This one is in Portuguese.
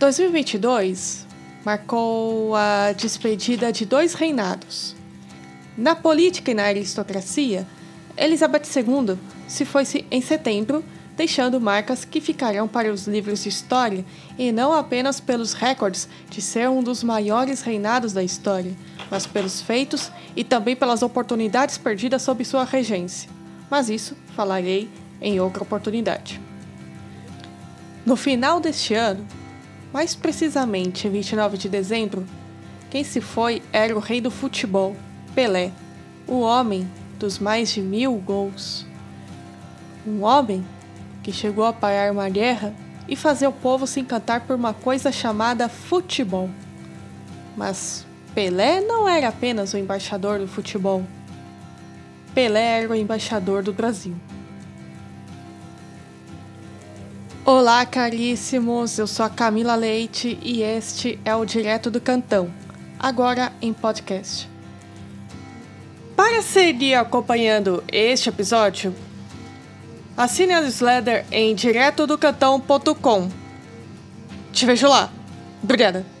2022 marcou a despedida de dois reinados. Na política e na aristocracia, Elizabeth II se foi em setembro, deixando marcas que ficarão para os livros de história e não apenas pelos recordes de ser um dos maiores reinados da história, mas pelos feitos e também pelas oportunidades perdidas sob sua regência. Mas isso falarei em outra oportunidade. No final deste ano, mais precisamente, 29 de dezembro, quem se foi era o rei do futebol, Pelé, o homem dos mais de mil gols. Um homem que chegou a parar uma guerra e fazer o povo se encantar por uma coisa chamada futebol. Mas Pelé não era apenas o embaixador do futebol. Pelé era o embaixador do Brasil. Olá, caríssimos. Eu sou a Camila Leite e este é o Direto do Cantão, agora em podcast. Para seguir acompanhando este episódio, assine a newsletter em diretodocantão.com. Te vejo lá. Obrigada.